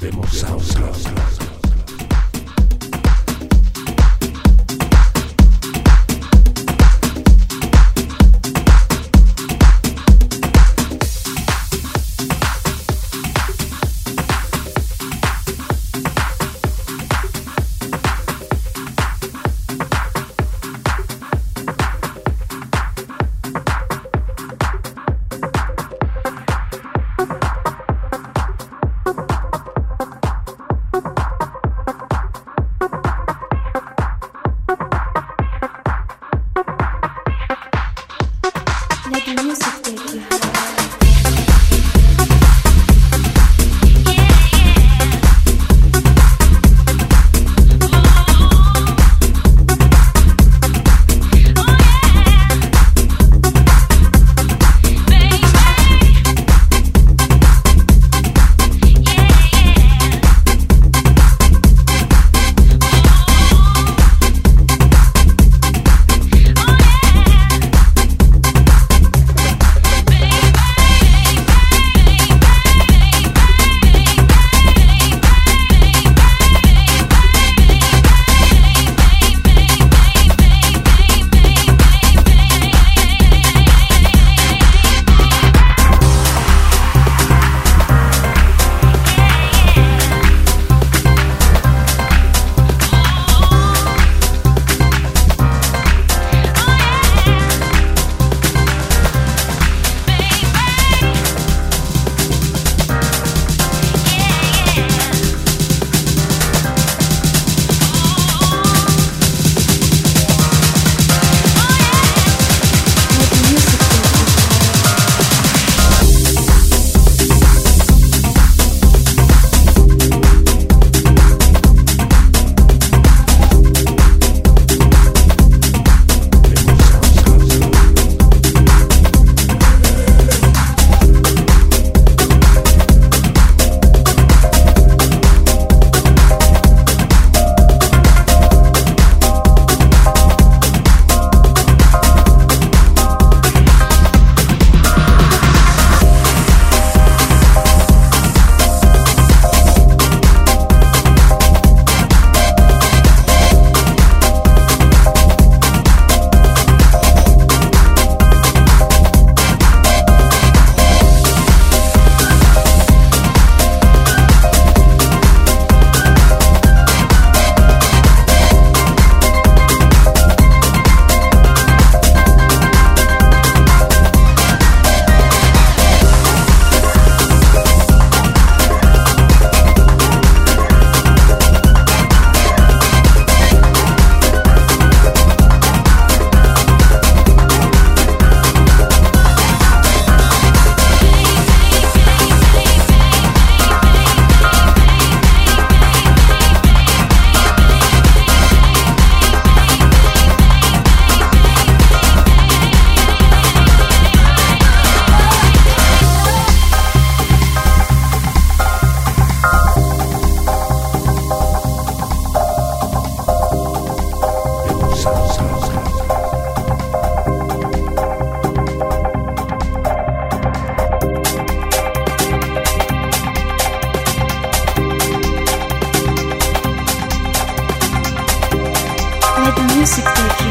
Inventemos audios. Music music taking